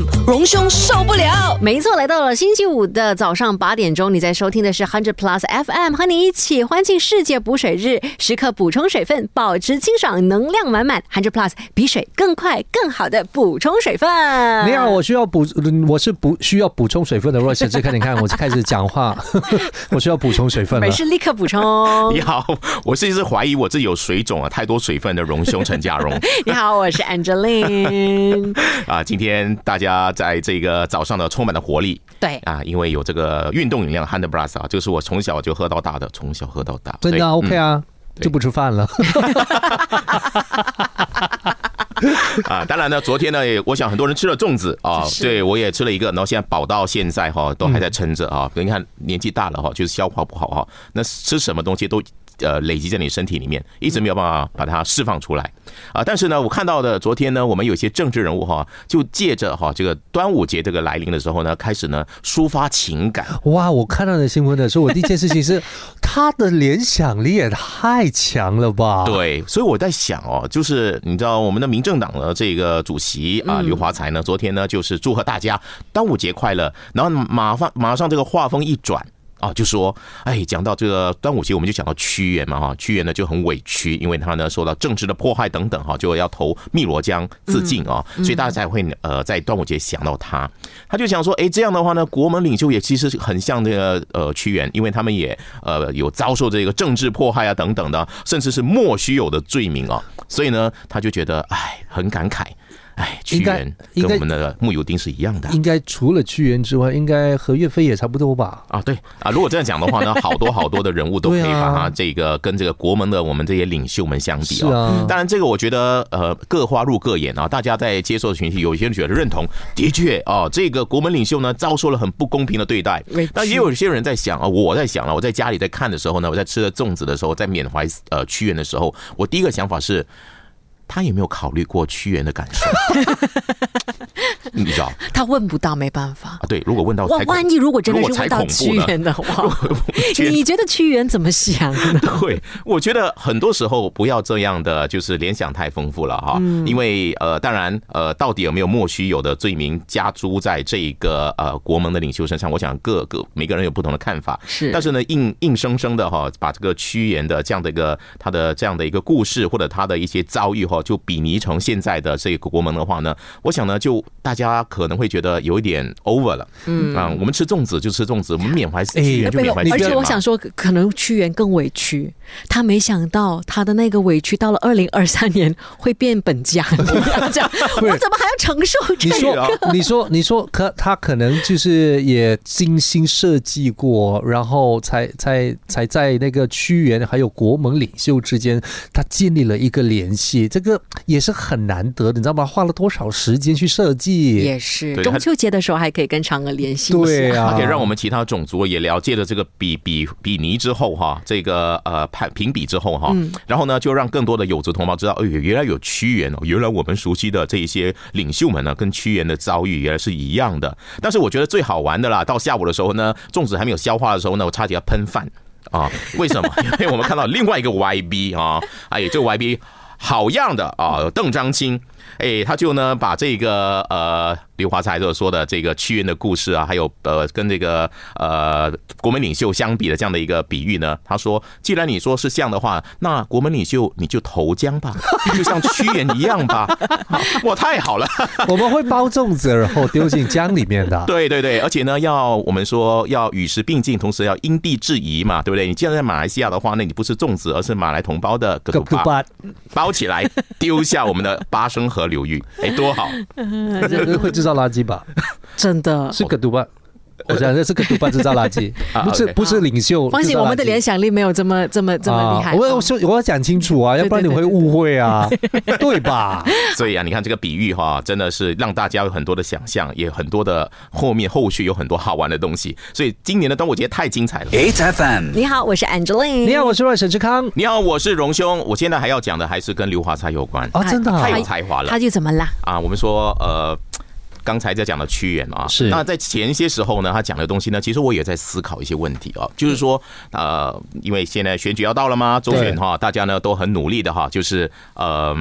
FM，荣兄受不了。没错，来到了星期五的早上八点钟，你在收听的是 Hundred Plus FM，和你一起欢庆世界补水日，时刻补充水分，保持清爽，能量满满。Hundred Plus 比水更快、更好的补充水分。你好，我需要补，我是补需要补充水分的。若沈志看，你看，我开始讲话，我需要补充水分了。没事，立刻补充。你好，我是一直怀疑我自己有水肿啊，太多水分的荣兄陈家荣。你好，我是 Angeline。啊，今天大家在这个早上呢充满了活力。对啊，因为有这个运动饮料 Hundred Plus 啊，这个是我从小就喝到大的，从小喝到大。真的 OK 啊，就不吃饭了。啊，当然呢，昨天呢，我想很多人吃了粽子啊，对我也吃了一个，然后现在饱到现在哈，都还在撑着啊。你看年纪大了哈，就是消化不好哈，那吃什么东西都。呃，累积在你身体里面，一直没有办法把它释放出来啊！但是呢，我看到的昨天呢，我们有些政治人物哈，就借着哈这个端午节这个来临的时候呢，开始呢抒发情感。哇！我看到的新闻的时候，我第一件事情是他的联想力也太强了吧？对，所以我在想哦，就是你知道我们的民政党的这个主席啊刘华才呢，昨天呢就是祝贺大家端午节快乐，然后马上马上这个话锋一转。啊，就说，哎，讲到这个端午节，我们就讲到屈原嘛，哈，屈原呢就很委屈，因为他呢受到政治的迫害等等，哈，就要投汨罗江自尽啊，所以大家才会呃在端午节想到他。他就想说，哎，这样的话呢，国门领袖也其实很像这个呃屈原，因为他们也呃有遭受这个政治迫害啊等等的，甚至是莫须有的罪名啊，所以呢，他就觉得哎很感慨。哎，屈原跟我们的木有丁是一样的。应该除了屈原之外，应该和岳飞也差不多吧？啊，对啊，如果这样讲的话呢，好多好多的人物都可以把他这个跟这个国门的我们这些领袖们相比啊。当然，这个我觉得呃，各花入各眼啊。大家在接受的群体，有些人觉得认同，的确啊，这个国门领袖呢遭受了很不公平的对待。但也有些人在想啊，我在想了，我在家里在看的时候呢，我在吃了粽子的时候，在缅怀呃屈原的时候，我第一个想法是。他有没有考虑过屈原的感受？你知道？他问不到，没办法啊。对，如果问到，万万一如果真的是问到屈原的话，你觉得屈原怎么想呢？对，我觉得很多时候不要这样的，就是联想太丰富了哈。因为呃，当然呃，到底有没有莫须有的罪名加诸在这个呃国盟的领袖身上？我想各个每个人有不同的看法。是，但是呢，硬硬生生的哈，把这个屈原的这样的一个他的这样的一个故事，或者他的一些遭遇哈。就比拟成现在的这个国盟的话呢，我想呢，就大家可能会觉得有一点 over 了。嗯啊，我们吃粽子就吃粽子，我们缅怀屈原就缅怀屈原。而且我想说，可能屈原更委屈，他没想到他的那个委屈到了二零二三年会变本加厉。这样，我怎么还要承受这个？你说，你说，你说，可他可能就是也精心设计过，然后才才才在那个屈原还有国门领袖之间，他建立了一个联系。这个。也是很难得的，你知道吗？花了多少时间去设计？也是中秋节的时候还可以跟嫦娥联系，对啊，可以让我们其他种族也了解了这个比比比尼之后哈，这个呃判评比之后哈，然后呢就让更多的有族同胞知道，哎，原来有屈原哦，原来我们熟悉的这一些领袖们呢，跟屈原的遭遇原来是一样的。但是我觉得最好玩的啦，到下午的时候呢，粽子还没有消化的时候呢，我差点要喷饭啊！为什么？因为我们看到另外一个 YB 啊，哎，这个 YB。好样的啊，邓章清，哎，他就呢把这个呃。刘华才所说的这个屈原的故事啊，还有呃跟这个呃国门领袖相比的这样的一个比喻呢，他说，既然你说是像的话，那国门领袖你就投江吧，就像屈原一样吧。哇，太好了！我们会包粽子，然后丢进江里面的。对对对，而且呢，要我们说要与时并进，同时要因地制宜嘛，对不对？你既然在马来西亚的话，那你不是粽子，而是马来同胞的个土巴，包起来丢下我们的巴生河流域，哎，多好！会制造。垃圾吧，真的 是个毒吧。我想这是个毒贩制造垃圾，不是不是领袖。放心，我们的联想力没有这么这么这么厉害。我我说我要讲清楚啊，要不然你会误会啊，对吧？所以啊，你看这个比喻哈，真的是让大家有很多的想象，也很多的后面后续有很多好玩的东西。所以今年的端午节太精彩了。HFM，你好，我是 Angeline。你好，我是外沈志康。你好，我是荣兄。我现在还要讲的还是跟刘华才有关啊，真的太有才华了。他就怎么啦？啊，我们说呃。刚才在讲的屈原啊，是那在前些时候呢，他讲的东西呢，其实我也在思考一些问题啊，就是说呃，因为现在选举要到了吗？周选哈，大家呢都很努力的哈，就是呃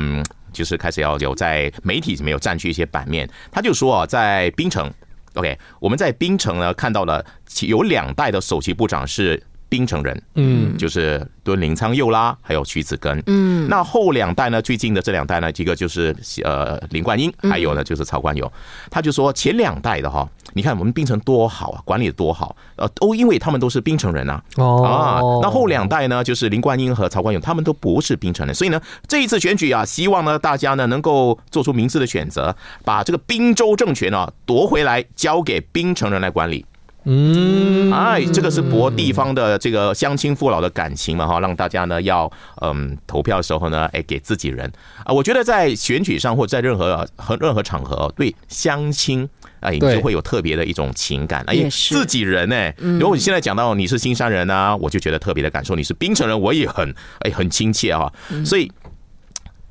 就是开始要有在媒体里面有占据一些版面。他就说啊，在槟城，OK，我们在槟城呢看到了有两代的首席部长是槟城人，嗯，就是敦林苍佑啦，还有徐子根，嗯，那后两代呢，最近的这两代呢，一个就是呃林冠英，还有呢就是曹冠友。他就说前两代的哈，你看我们槟城多好啊，管理的多好，呃，都因为他们都是槟城人呐，哦。啊，那后两代呢，就是林冠英和曹冠勇，他们都不是槟城人，所以呢，这一次选举啊，希望呢大家呢能够做出明智的选择，把这个滨州政权啊夺回来，交给槟城人来管理。嗯，哎，这个是博地方的这个乡亲父老的感情嘛，哈，让大家呢要嗯投票的时候呢，哎给自己人啊。我觉得在选举上或者在任何和任何场合，对乡亲哎，你对就会有特别的一种情感，哎自己人呢。如果你现在讲到你是新山人啊，我就觉得特别的感受；你是冰城人，我也很哎很亲切啊。所以。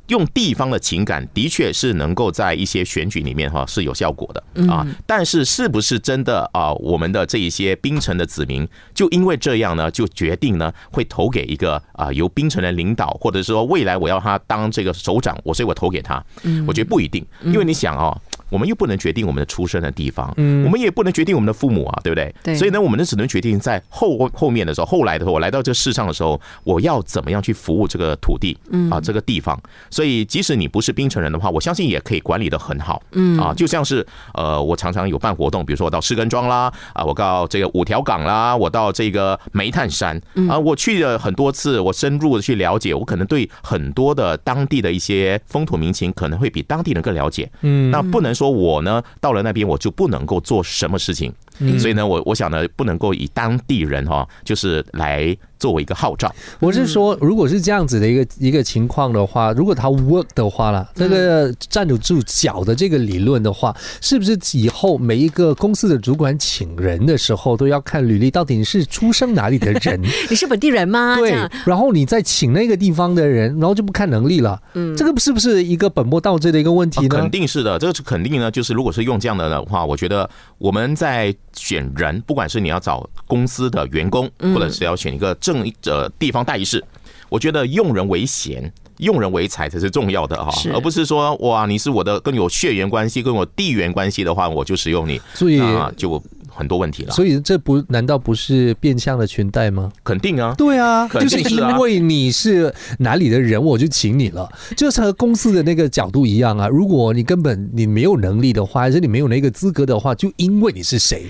用地方的情感，的确是能够在一些选举里面哈是有效果的啊。但是是不是真的啊？我们的这一些槟城的子民，就因为这样呢，就决定呢会投给一个啊由槟城人领导，或者说未来我要他当这个首长，我所以我投给他。我觉得不一定，因为你想哦。我们又不能决定我们的出生的地方，嗯我们也不能决定我们的父母啊，对不对？对所以呢，我们呢只能决定在后后面的时候，后来的时候，我来到这个世上的时候，我要怎么样去服务这个土地嗯啊，这个地方。所以，即使你不是冰城人的话，我相信也可以管理的很好。嗯啊，就像是呃，我常常有办活动，比如说我到士根庄啦，啊，我到这个五条港啦，我到这个煤炭山啊，我去了很多次，我深入的去了解，我可能对很多的当地的一些风土民情，可能会比当地人更了解。嗯，那不能说我呢到了那边我就不能够做什么事情。所以呢，我我想呢，不能够以当地人哈，就是来作为一个号召。我是说，如果是这样子的一个一个情况的话，如果他 work 的话啦，这个站得住脚的这个理论的话，是不是以后每一个公司的主管请人的时候都要看履历，到底你是出生哪里的人？你是本地人吗？对，然后你再请那个地方的人，然后就不看能力了。嗯，这个是不是一个本末倒置的一个问题呢？肯定是的，这个是肯定呢。就是如果是用这样的的话，我觉得我们在选人，不管是你要找公司的员工，或者是要选一个正呃地方代议士，我觉得用人为贤。用人为才才是重要的哈是，而不是说哇，你是我的跟有血缘关系、跟我地缘关系的话，我就使用你，所以那就很多问题了。所以这不难道不是变相的裙带吗？肯定啊，对啊，就是肯定是啊因为你是哪里的人，我就请你了，就是和公司的那个角度一样啊。如果你根本你没有能力的话，还是你没有那个资格的话，就因为你是谁。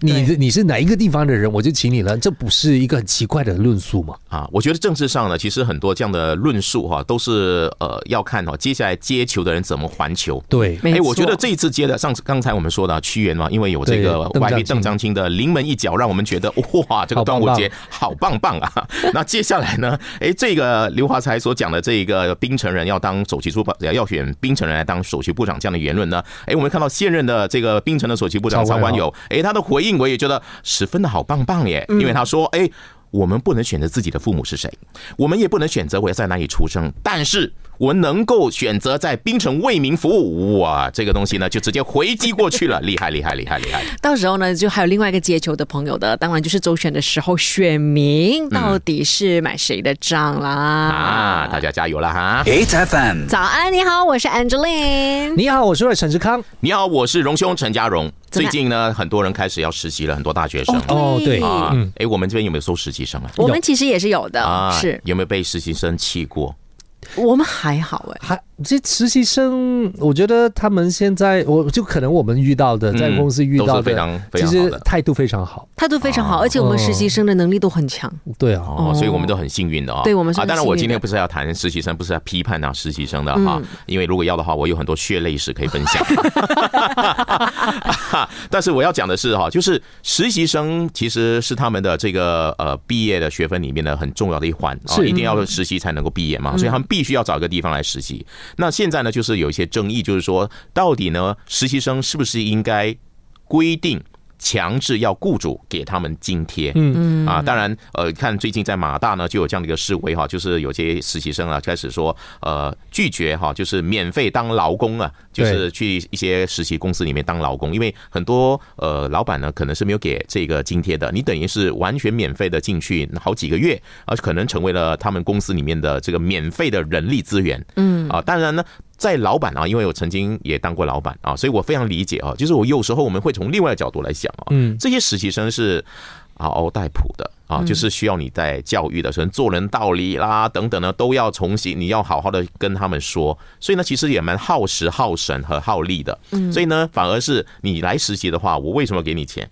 你的你是哪一个地方的人，我就请你了，这不是一个很奇怪的论述吗？啊，我觉得政治上呢，其实很多这样的论述哈，都是呃要看哈，接下来接球的人怎么还球。对，没哎，我觉得这一次接的上次刚才我们说的啊屈原嘛，因为有这个对 YB 邓邓章清的临门一脚，让我们觉得哇，这个端午节好棒棒啊！那接下来呢，哎，这个刘华才所讲的这个冰城人要当首席部长，要选冰城人来当首席部长这样的言论呢，哎，我们看到现任的这个冰城的首席部长曹冠友曹冠友，哎，他的回应我也觉得十分的好棒棒耶，因为他说，哎。我们不能选择自己的父母是谁，我们也不能选择我要在哪里出生，但是我们能够选择在槟城为民服务。哇，这个东西呢，就直接回击过去了，厉害厉害厉害厉害！到时候呢，就还有另外一个接球的朋友的，当然就是周选的时候，选民到底是买谁的账啦？啊，大家加油了哈！8FM 早安，你好，我是 Angeline。你好，我是陈志康。你好，我是荣兄陈家荣。最近呢，很多人开始要实习了，很多大学生。哦对。啊嗯，哎，我们这边有没有收实习生啊？我们其实也是有的，啊，是。有没有被实习生气过？我们还好哎、还这实习生，我觉得他们现在，我就可能我们遇到的，嗯在公司遇到的，都是非常非其常好的实态度非常好。态度非常好，哦而且我们实习生的能力都很强。对啊，哦，所以我们都很幸运的啊。对我们是啊，当然我今天不是要谈实习生，不是要批判啊实习生的哈，嗯因为如果要的话，我有很多血泪史可以分享。但是我要讲的是哈，就是实习生其实是他们的这个呃毕业的学分里面的很重要的一环啊，是一定要实习才能够毕业嘛，所以他们必须要找一个地方来实习。那现在呢，就是有一些争议，就是说到底呢，实习生是不是应该规定？强制要雇主给他们津贴，嗯。嗯。啊，当然，呃，看最近在马大呢就有这样的一个示威哈，就是有些实习生啊开始说，呃，拒绝哈，就是免费当劳工啊，就是去一些实习公司里面当劳工，因为很多呃老板呢可能是没有给这个津贴的，你等于是完全免费的进去好几个月，而可能成为了他们公司里面的这个免费的人力资源，嗯。啊，当然呢。在老板啊，因为我曾经也当过老板啊，所以我非常理解啊。就是我有时候我们会从另外的角度来想啊，嗯这些实习生是嗷嗷待哺的啊，就是需要你在教育的时候做人道理啦等等呢，都要重新你要好好的跟他们说。所以呢，其实也蛮耗时、耗神和耗力的。所以呢，反而是你来实习的话，我为什么给你钱？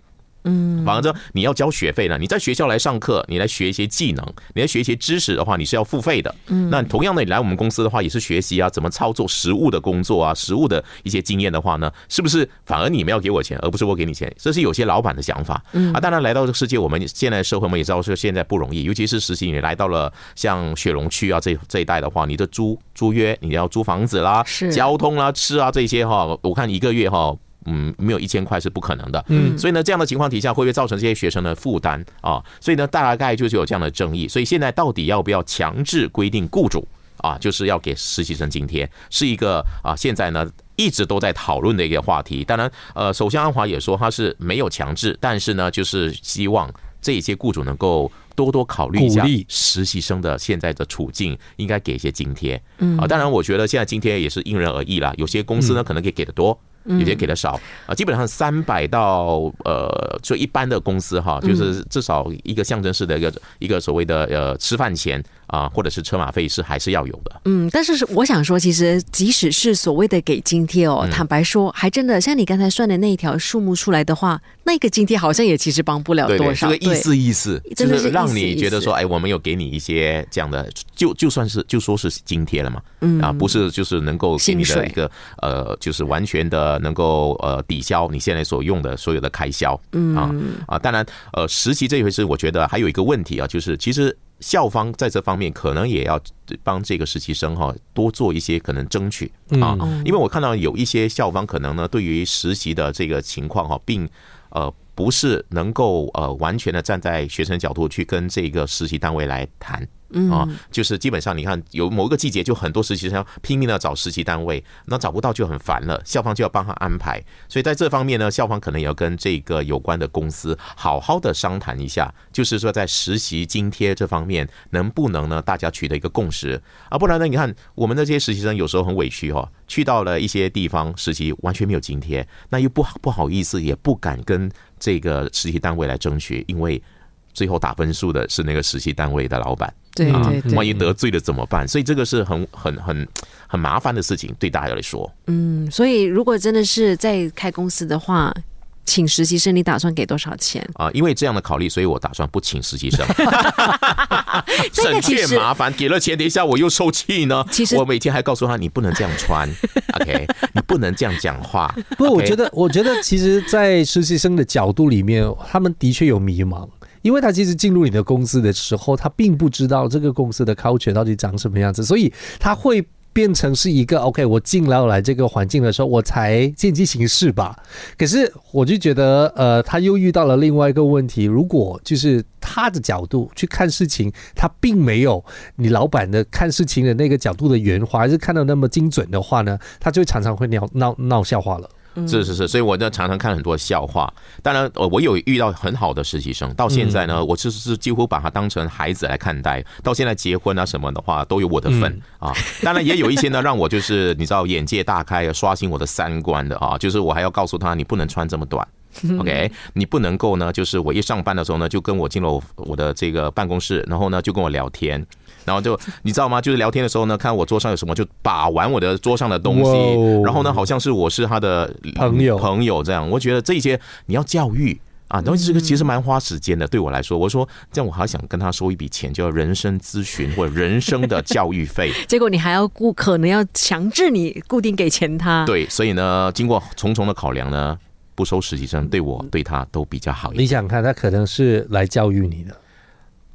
嗯，反而说你要交学费呢，你在学校来上课，你来学一些技能，你来学一些知识的话，你是要付费的。嗯，那同样的，你来我们公司的话，也是学习啊，怎么操作实物的工作啊，实物的一些经验的话呢，是不是反而你们要给我钱，而不是我给你钱？这是有些老板的想法。嗯啊，当然来到这个世界，我们现在社会我们也知道说现在不容易，尤其是实习，你来到了像雪龙区啊这这一带的话，你的租租约你要租房子啦，是交通啦、吃啊这些哈，我看一个月哈。嗯，没有一千块是不可能的。嗯，所以呢，这样的情况底下，会不会造成这些学生的负担啊？所以呢，大概就是有这样的争议。所以现在到底要不要强制规定雇主啊，就是要给实习生津贴，是一个啊，现在呢一直都在讨论的一个话题。当然，呃，首相安华也说他是没有强制，但是呢，就是希望这些雇主能够多多考虑一下实习生的现在的处境，应该给一些津贴。嗯啊，当然，我觉得现在津贴也是因人而异啦，有些公司呢可能可以给的多。有些给的少啊，基本上三百到呃，就一般的公司哈，就是至少一个象征式的一个一个所谓的呃吃饭钱啊，或者是车马费是还是要有的。嗯，但是我想说，其实即使是所谓的给津贴哦，坦白说，还真的像你刚才算的那一条数目出来的话，那个津贴好像也其实帮不了对对，多少。这个意思意思，就真的是是让你觉得说，哎，我们有给你一些这样的，就就算是就说是津贴了嘛，嗯啊，不是就是能够给你的一个呃，就是完全的能够呃抵消你现在所用的所有的开销，嗯啊啊，当然呃，实习这一回事，我觉得还有一个问题啊，就是其实。校方在这方面可能也要帮这个实习生哈多做一些可能争取啊，因为我看到有一些校方可能呢对于实习的这个情况哈，并呃不是能够呃完全的站在学生角度去跟这个实习单位来谈。啊，就是基本上你看，有某一个季节就很多实习生拼命的找实习单位，那找不到就很烦了，校方就要帮他安排。所以在这方面呢，校方可能也要跟这个有关的公司好好的商谈一下，就是说在实习津贴这方面能不能呢大家取得一个共识啊？不然呢，你看我们的这些实习生有时候很委屈、哦，去到了一些地方实习完全没有津贴，那又不好不好意思，也不敢跟这个实习单位来争取，因为最后打分数的是那个实习单位的老板。啊对对对，万一得罪了怎么办？所以这个是很很很很麻烦的事情，对大家来说。嗯，所以如果真的是在开公司的话，请实习生，你打算给多少钱？啊，因为这样的考虑，所以我打算不请实习生，这个省 其实却麻烦。给了钱，等一下我又受气呢。其实我每天还告诉他，你不能这样穿，OK，你不能这样讲话。不过我觉得，我觉得其实，在实习生的角度里面，他们的确有迷茫。因为他其实进入你的公司的时候，他并不知道这个公司的 culture 到底长什么样子，所以他会变成是一个 OK，我进来来这个环境的时候，我才见机行事吧。可是我就觉得，呃，他又遇到了另外一个问题，如果就是他的角度去看事情，他并没有你老板的看事情的那个角度的圆滑，还是看到那么精准的话呢，他就常常会闹闹闹笑话了。是是是，所以我呢常常看很多笑话。当然，呃，我有遇到很好的实习生，到现在呢，我其实是几乎把他当成孩子来看待。到现在结婚啊什么的话，都有我的份啊。当然，也有一些呢，让我就是你知道眼界大开，刷新我的三观的啊。就是我还要告诉他，你不能穿这么短。OK，你不能够呢，就是我一上班的时候呢，就跟我进了我我的这个办公室，然后呢就跟我聊天，然后就你知道吗？就是聊天的时候呢，看我桌上有什么，就把玩我的桌上的东西哦，然后呢，好像是我是他的朋友朋友这样。我觉得这些你要教育。啊，然后这个其实蛮花时间的，对我来说，我说这样我还想跟他收一笔钱，叫人生咨询或者人生的教育费。结果你还要固，可能要强制你固定给钱他。对，所以呢，经过重重的考量呢，不收实习生对我对他都比较好一点。你想想看，他可能是来教育你的。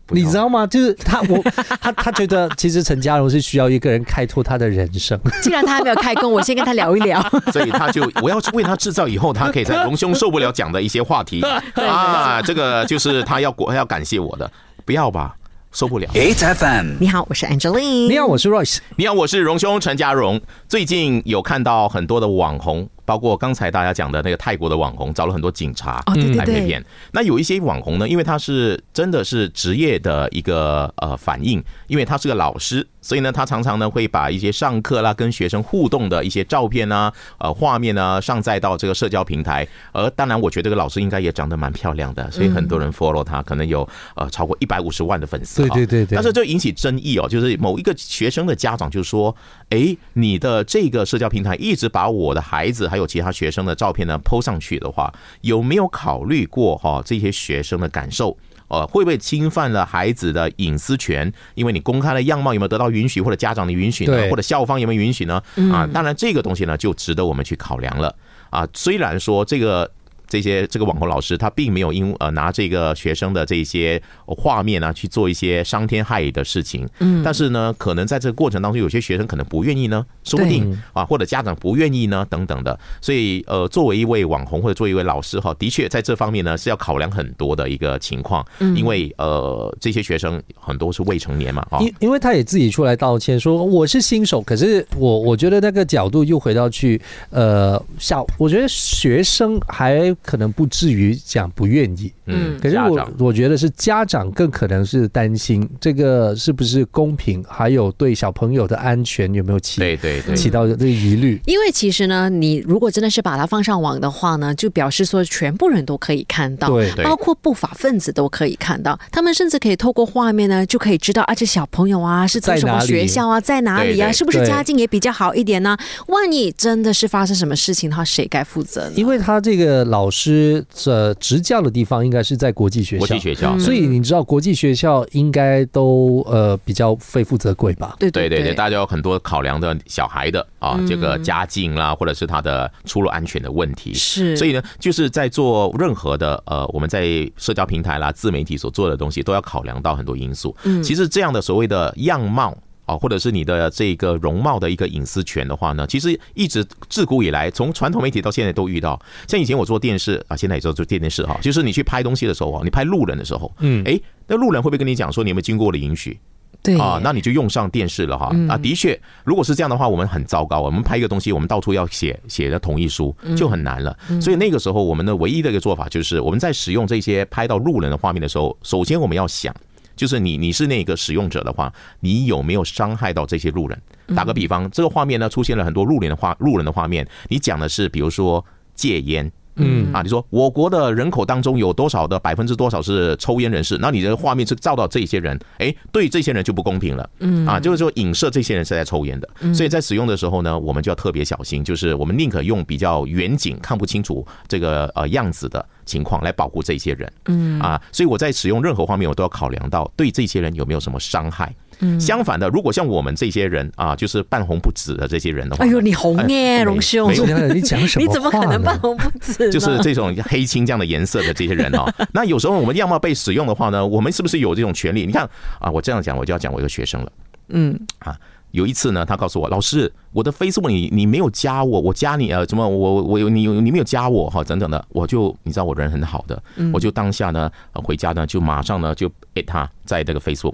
你知道吗？就是他，我 他他觉得其实陈嘉荣是需要一个人开拓他的人生。既然他还没有开工，我先跟他聊一聊。所以他就我要为他制造以后他可以在隆兄受不了讲的一些话题 啊，这个就是他要国要感谢我的，不要吧，受不了。，8 FM，你好，我是 Angeline。你好，我是 Royce。你好，我是荣兄陈家荣。最近有看到很多的网红包括刚才大家讲的那个泰国的网红，找了很多警察来拍对片。那有一些网红呢，因为他是真的是职业的一个呃反应，因为他是个老师，所以呢，他常常呢会把一些上课啦、跟学生互动的一些照片啊、呃画面啊上载到这个社交平台。而当然，我觉得这个老师应该也长得蛮漂亮的，所以很多人 follow 他，可能有呃超过一百五十万的粉丝。对对对但是这引起争议哦，就是某一个学生的家长就说：“诶，你的这个社交平台一直把我的孩子还有其他学生的照片呢 PO 上去的话，有没有考虑过哈这些学生的感受？”呃，会不会侵犯了孩子的隐私权？因为你公开了样貌有没有得到允许，或者家长的允许呢？或者校方有没有允许呢？啊，当然这个东西呢，就值得我们去考量了啊。虽然说这个。这些这个网红老师他并没有因呃拿这个学生的这些画面啊去做一些伤天害理的事情，嗯，但是呢，可能在这个过程当中，有些学生可能不愿意呢，说不定啊，或者家长不愿意呢，等等的，所以呃，作为一位网红或者作为一位老师哈，的确在这方面呢是要考量很多的一个情况，因为呃这些学生很多是未成年嘛，啊，因因为他也自己出来道歉说我是新手，可是我我觉得那个角度又回到去呃小，我觉得学生还可能不至于讲不愿意，嗯，可是我我觉得是家长更可能是担心这个是不是公平，还有对小朋友的安全有没有起对对对，起到这个疑虑。因为其实呢，你如果真的是把它放上网的话呢，就表示说全部人都可以看到，包括不法分子都可以看到，他们甚至可以透过画面呢，就可以知道啊，这小朋友啊是在什么学校啊，在哪里啊，是不是家境也比较好一点呢？万一真的是发生什么事情的话，谁该负责呢？因为他这个老师呃执教的地方应该是在国际学校国际，学校，所以你知道国际学校应该都呃比较非富则贵吧？对对对对对，大家有很多考量的小孩的啊，这个家境啦，或者是他的出入安全的问题。是，所以呢，就是在做任何的呃，我们在社交平台啦、自媒体所做的东西，都要考量到很多因素。嗯，其实这样的所谓的样貌。啊，或者是你的这个容貌的一个隐私权的话呢，其实一直自古以来，从传统媒体到现在都遇到。像以前我做电视啊，现在也做做电视哈，就是你去拍东西的时候啊，你拍路人的时候，嗯哎，那路人会不会跟你讲说你有没有经过我的允许？对啊，那你就用上电视了哈。啊，的确，如果是这样的话，我们很糟糕。我们拍一个东西，我们到处要写写的同意书，就很难了。所以那个时候，我们的唯一的一个做法就是，我们在使用这些拍到路人的画面的时候，首先我们要想，就是你你是那个使用者的话，你有没有伤害到这些路人？打个比方，这个画面呢出现了很多路人的画路人的画面，你讲的是比如说戒烟。嗯啊，你说我国的人口当中有多少的百分之多少是抽烟人士？那你的画面是照到这些人，哎，对这些人就不公平了。嗯啊，就是说影射这些人是在抽烟的，所以在使用的时候呢，我们就要特别小心，就是我们宁可用比较远景、看不清楚这个呃样子的情况来保护这些人。嗯啊，所以我在使用任何画面，我都要考量到对这些人有没有什么伤害。相反的，如果像我们这些人啊，就是半红不紫的这些人的话，哎呦，你红耶，哎荣兄没，你讲什么？你怎么可能半？红不紫？就是这种黑青这样的颜色的这些人哦，那有时候我们样貌被使用的话呢，我们是不是有这种权利？你看啊，我这样讲，我就要讲我一个学生了。嗯啊，有一次呢，他告诉我，老师，我的 Facebook 你你没有加我，我加你呃，怎么我我有你你没有加我哈，等等的，我就你知道我人很好的，我就当下呢呃回家呢就马上呢就 at 他在这个 Facebook。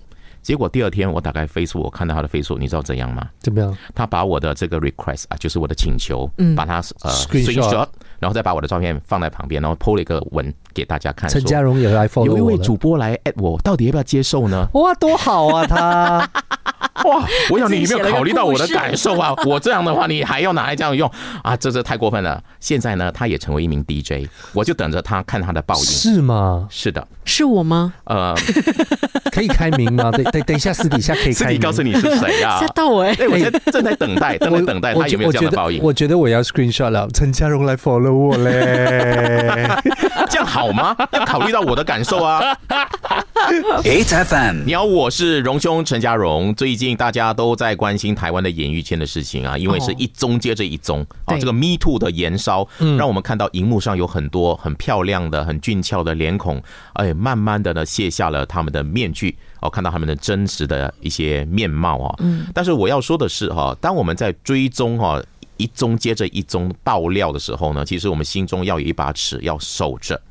结果第二天我打开 Facebook，我看到他的 Facebook，你知道怎样吗？怎么样？他把我的这个 request 啊，就是我的请求，把它呃 Screenshot 然后再把我的照片放在旁边，然后 PO 了一个文给大家看，陈说嘉荣也来 follow 有一位主播来 at 我，到底要不要接受呢？哇，多好啊！他 哇！我想你有没有考虑到我的感受啊？我这样的话，你还要拿来这样用啊？这这太过分了！现在呢，他也成为一名 DJ，我就等着他看他的报应。是吗？是的，是我吗？呃，可以开明吗？等等等一下，私底下可以自开名。己告诉你是谁啊 吓？到我哎！哎，我现在正在等待，正在等待他有没有这样的报应。我觉得我要 screenshot 了，陈嘉荣来 follow 我嘞。这样好吗？要考虑到我的感受啊！8FM 你好，我是荣兄陈家荣。最近大家都在关心台湾的演艺圈的事情啊，因为是一宗接着一宗啊，对这个 Me Too 的延烧，让我们看到荧幕上有很多很漂亮的、很俊俏的脸孔，哎，慢慢的呢卸下了他们的面具。哦，看到他们的真实的一些面貌啊，嗯，但是我要说的是哈，当我们在追踪哈一宗接着一宗爆料的时候呢，其实我们心中要有一把尺，要守着。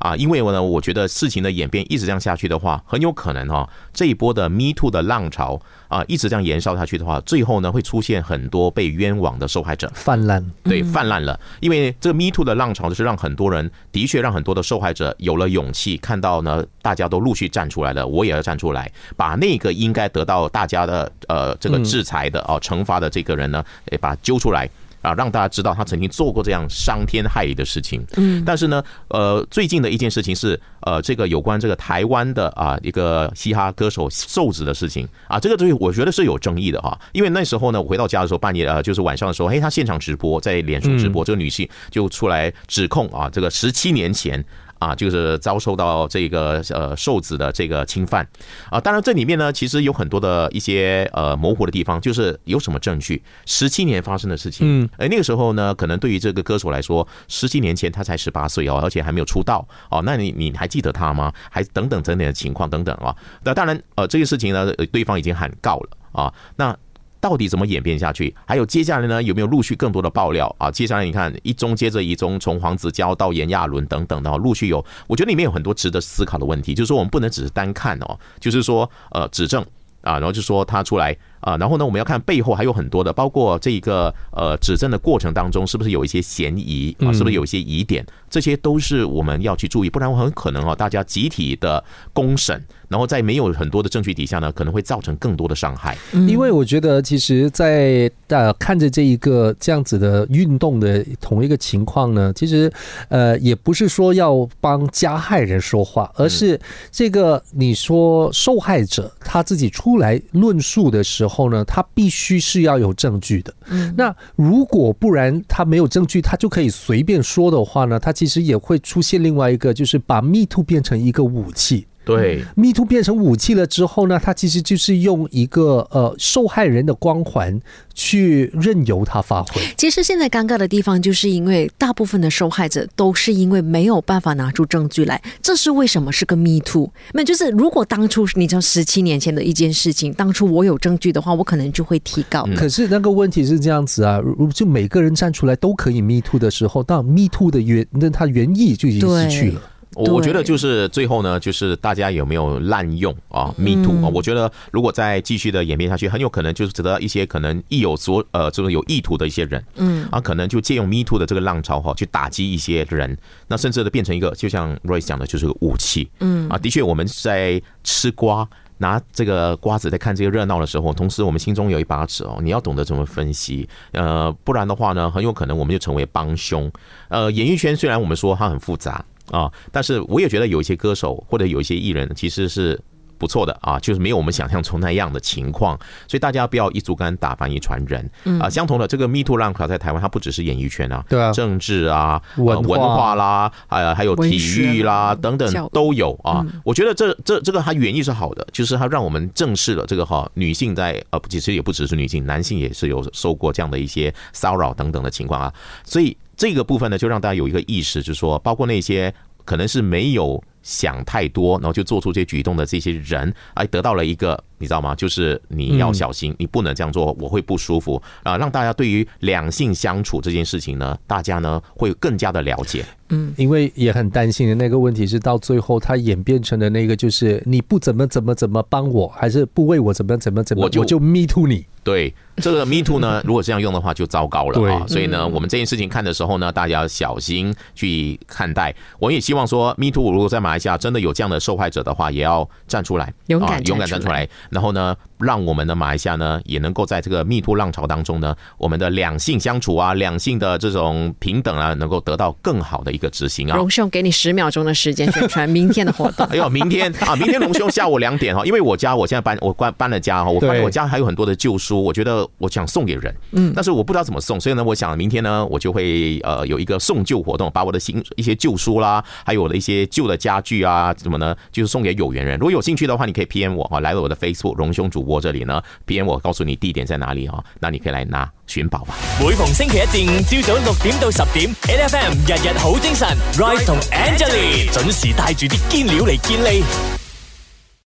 啊，因为呢，我觉得事情的演变一直这样下去的话，很有可能哈，这一波的 Me Too 的浪潮啊，一直这样延烧下去的话，最后呢会出现很多被冤枉的受害者泛滥，对，泛滥了。因为这个 Me Too 的浪潮就是让很多人的确让很多的受害者有了勇气，看到呢大家都陆续站出来了，我也要站出来，把那个应该得到大家的呃这个制裁的哦惩罚的这个人呢，诶把他揪出来。啊，让大家知道他曾经做过这样伤天害理的事情。嗯，但是呢，呃，最近的一件事情是，呃，这个有关这个台湾的啊一个嘻哈歌手瘦子的事情啊，这个东西我觉得是有争议的哈。因为那时候呢，我回到家的时候，半夜呃，就是晚上的时候，嘿，他现场直播在脸书直播，这个女性就出来指控啊，这个十七年前。啊，就是遭受到这个呃受子的这个侵犯啊，当然这里面呢，其实有很多的一些呃模糊的地方，就是有什么证据？十七年发生的事情，嗯，哎，那个时候呢，可能对于这个歌手来说，十七年前他才十八岁哦，而且还没有出道哦，那你你还记得他吗？还等等等等的情况等等啊，那当然呃这个事情呢，对方已经喊告了啊，那。到底怎么演变下去？还有接下来呢？有没有陆续更多的爆料啊？接下来你看一宗接着一宗，从黄子佼到炎亚纶等等的，陆续有，我觉得里面有很多值得思考的问题。就是说，我们不能只是单看哦，就是说，呃，指证啊，然后就说他出来。啊，然后呢，我们要看背后还有很多的，包括这个呃指证的过程当中，是不是有一些嫌疑啊？是不是有一些疑点？这些都是我们要去注意，不然很可能啊，大家集体的公审，然后在没有很多的证据底下呢，可能会造成更多的伤害。因为我觉得，其实，在呃看着这一个这样子的运动的同一个情况呢，其实呃也不是说要帮加害人说话，而是这个你说受害者他自己出来论述的时候。后呢，他必须是要有证据的。嗯，那如果不然他没有证据，他就可以随便说的话呢，他其实也会出现另外一个，就是把 Me Too 变成一个武器。对，Me Too 变成武器了之后呢，他其实就是用一个呃受害人的光环去任由他发挥。其实现在尴尬的地方，就是因为大部分的受害者都是因为没有办法拿出证据来，这是为什么是个 Me Too？那就是如果当初你知道十七年前的一件事情，当初我有证据的话，我可能就会提告。可是那个问题是这样子啊，就每个人站出来都可以 Me Too 的时候，到 Me Too 的原那它原意就已经失去了。我我觉得就是最后呢，就是大家有没有滥用啊？Me too 啊！我觉得如果再继续的演变下去，很有可能就是得到一些可能意有所呃，这种有意图的一些人，嗯啊，可能就借用 Me too 的这个浪潮哈，去打击一些人，那甚至的变成一个，就像 Royce 讲的，就是个武器，嗯啊，的确我们在吃瓜，拿这个瓜子在看这个热闹的时候，同时我们心中有一把尺哦，你要懂得怎么分析，呃，不然的话呢，很有可能我们就成为帮凶。呃，演艺圈虽然我们说它很复杂。啊，但是我也觉得有一些歌手或者有一些艺人其实是不错的啊，就是没有我们想象中那样的情况，所以大家不要一竹竿打翻一船人。啊，相同的这个 Me Too 浪潮在台湾，它不只是演艺圈啊，对啊，政治啊、文化啦，呃，还有体育啦等等都有啊。我觉得这这这个它原意是好的，就是它让我们正视了这个哈女性在呃，其实也不只是女性，男性也是有受过这样的一些骚扰等等的情况啊，所以。这个部分呢，就让大家有一个意识，就是说，包括那些可能是没有想太多，然后就做出这些举动的这些人，哎，得到了一个，你知道吗？就是你要小心，你不能这样做，我会不舒服啊。让大家对于两性相处这件事情呢，大家呢会更加的了解。嗯，因为也很担心的那个问题是，到最后它演变成的那个，就是你不怎么怎么怎么帮我，还是不为我怎么怎么怎么，我就 me too 你。对这个 Me Too 呢，如果这样用的话，就糟糕了啊！所以呢，我们这件事情看的时候呢，大家要小心去看待。我也希望说，Me Too 如果在马来西亚真的有这样的受害者的话，也要站出来，勇敢勇敢站出来。然后呢，让我们的马来西亚呢，也能够在这个密兔浪潮当中呢，我们的两性相处啊，两性的这种平等啊，能够得到更好的一个执行啊。龙兄，给你十秒钟的时间宣传明天的活动。哎呦，明天啊，明天龙兄下午两点哈，因为我家我现在搬，我搬搬了家哈，我发现我家还有很多的旧书，我觉得。我想送给人，嗯，但是我不知道怎么送，所以呢，我想明天呢，我就会呃有一个送旧活动，把我的新一些旧书啦，还有我的一些旧的家具啊，怎么呢，就是送给有缘人。如果有兴趣的话，你可以 P M 我哈，来我的 Facebook 住隆胸主播这里呢，P M 我告诉你地点在哪里啊，那你可以来拿寻宝吧。每逢星期一至五朝早六点到十点，N F M 日日好精神，Rise 同 Angelie 准时带住啲坚料嚟见你。